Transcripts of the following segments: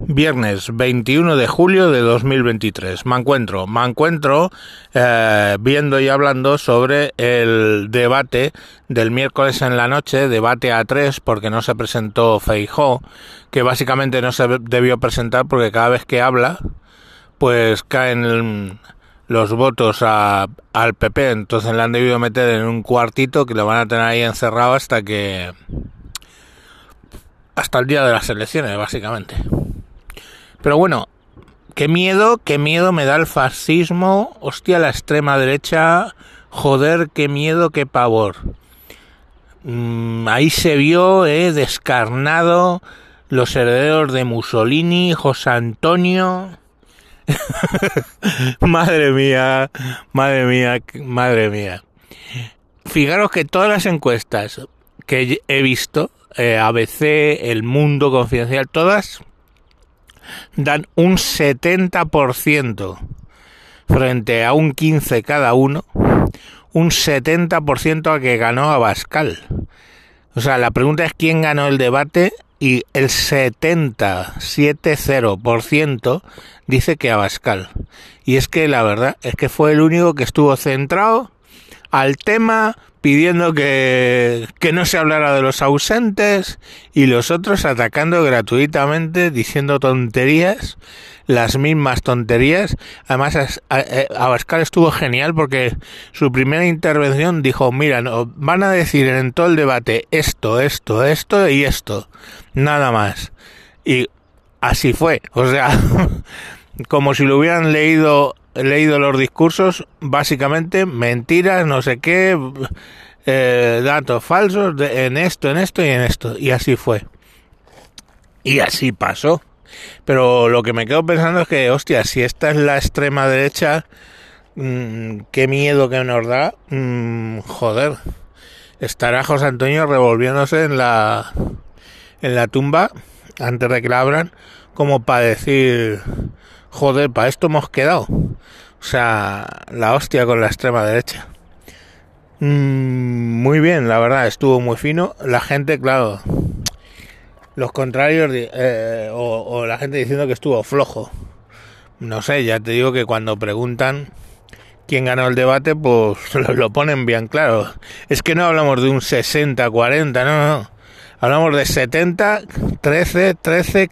Viernes 21 de julio de 2023. Me encuentro, me encuentro eh, viendo y hablando sobre el debate del miércoles en la noche, debate a tres, porque no se presentó Feijó, que básicamente no se debió presentar porque cada vez que habla, pues caen los votos a, al PP, entonces le han debido meter en un cuartito que lo van a tener ahí encerrado hasta que hasta el día de las elecciones, básicamente. Pero bueno, qué miedo, qué miedo me da el fascismo, hostia, la extrema derecha, joder, qué miedo, qué pavor. Mm, ahí se vio, eh, descarnado, los herederos de Mussolini, José Antonio. madre mía, madre mía, madre mía. Fijaros que todas las encuestas que he visto, eh, ABC, El Mundo Confidencial, todas dan un 70% frente a un 15 cada uno, un 70% a que ganó Abascal. O sea, la pregunta es quién ganó el debate y el 70,70% dice que Abascal. Y es que la verdad es que fue el único que estuvo centrado al tema pidiendo que, que, no se hablara de los ausentes y los otros atacando gratuitamente, diciendo tonterías, las mismas tonterías. Además, Abascal estuvo genial porque su primera intervención dijo, mira, no, van a decir en todo el debate esto, esto, esto y esto, nada más. Y así fue, o sea, como si lo hubieran leído leído los discursos, básicamente mentiras, no sé qué, eh, datos falsos de, en esto, en esto y en esto. Y así fue. Y así pasó. Pero lo que me quedo pensando es que, hostia, si esta es la extrema derecha, mmm, qué miedo que nos da. Mmm, joder. Estará José Antonio revolviéndose en la, en la tumba antes de que la abran, como para decir, joder, para esto hemos quedado. O sea, la hostia con la extrema derecha. Mm, muy bien, la verdad, estuvo muy fino. La gente, claro, los contrarios eh, o, la gente diciendo que estuvo flojo. No sé, ya te digo que cuando preguntan quién ganó el debate, pues lo, lo ponen bien claro. Es que no hablamos de un 60-40, no, no. Hablamos de 70, 13, 13,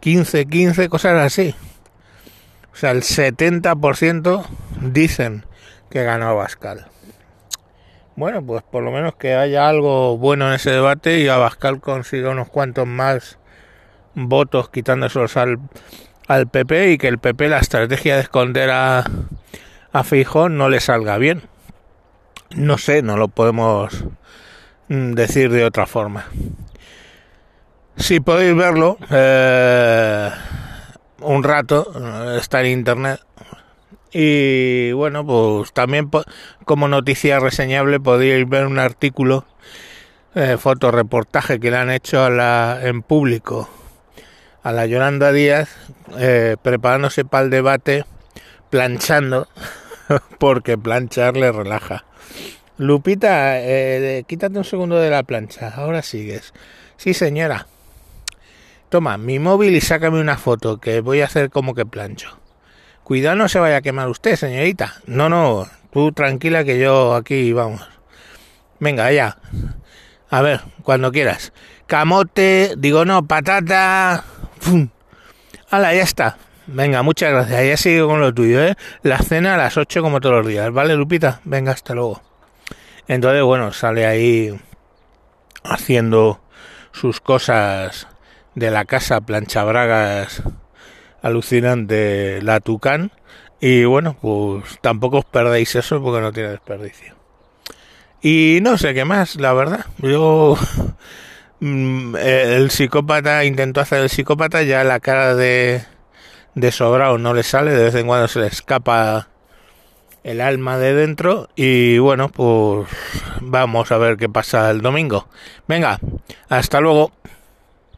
15, 15, cosas así. O sea, el 70% dicen que ganó Abascal. Bueno, pues por lo menos que haya algo bueno en ese debate y Abascal consiga unos cuantos más votos quitándoselos al, al PP y que el PP la estrategia de esconder a, a Fijón no le salga bien. No sé, no lo podemos decir de otra forma. Si podéis verlo, eh, un rato, está en internet. Y bueno, pues también como noticia reseñable podéis ver un artículo, eh, fotoreportaje que le han hecho a la, en público a la Yolanda Díaz, eh, preparándose para el debate, planchando, porque planchar le relaja. Lupita, eh, quítate un segundo de la plancha, ahora sigues. Sí, señora. Toma mi móvil y sácame una foto, que voy a hacer como que plancho. Cuidado no se vaya a quemar usted, señorita. No, no, tú tranquila que yo aquí vamos. Venga, ya. A ver, cuando quieras. Camote, digo no, patata. ¡Fum! Hala, ya está. Venga, muchas gracias. Ya sigo con lo tuyo, ¿eh? La cena a las 8 como todos los días. ¿Vale, Lupita? Venga, hasta luego. Entonces, bueno, sale ahí haciendo sus cosas de la casa Planchabragas alucinante La Tucán. Y bueno, pues tampoco os perdéis eso porque no tiene desperdicio. Y no sé qué más, la verdad. Yo. Mm, el psicópata intentó hacer el psicópata, ya la cara de, de sobrado no le sale, de vez en cuando se le escapa el alma de dentro. Y bueno, pues vamos a ver qué pasa el domingo. Venga, hasta luego.